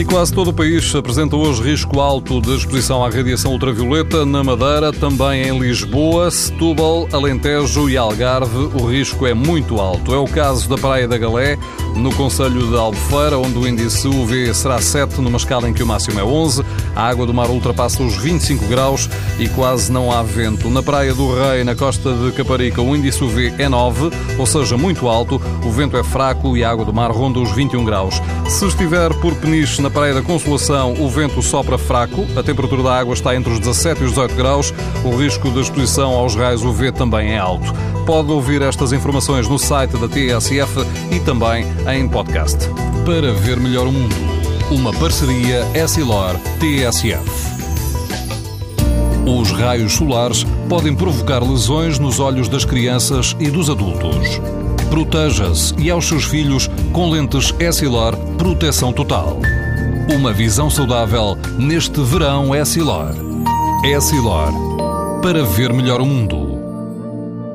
E quase todo o país apresenta hoje risco alto de exposição à radiação ultravioleta. Na Madeira, também em Lisboa, Setúbal, Alentejo e Algarve, o risco é muito alto. É o caso da Praia da Galé, no Conselho de Albufeira, onde o índice UV será 7, numa escala em que o máximo é 11. A água do mar ultrapassa os 25 graus e quase não há vento. Na Praia do Rei, na costa de Caparica, o índice UV é 9, ou seja, muito alto. O vento é fraco e a água do mar ronda os 21 graus. Se estiver por Peniche, na Praia da Consolação, o vento sopra fraco, a temperatura da água está entre os 17 e os 18 graus, o risco de exposição aos raios UV também é alto. Pode ouvir estas informações no site da TSF e também em podcast. Para ver melhor o mundo, uma parceria Essilor-TSF. Os raios solares podem provocar lesões nos olhos das crianças e dos adultos. Proteja-se e aos seus filhos com lentes Essilor Proteção Total. Uma visão saudável neste verão Essilor. Essilor. Para ver melhor o mundo.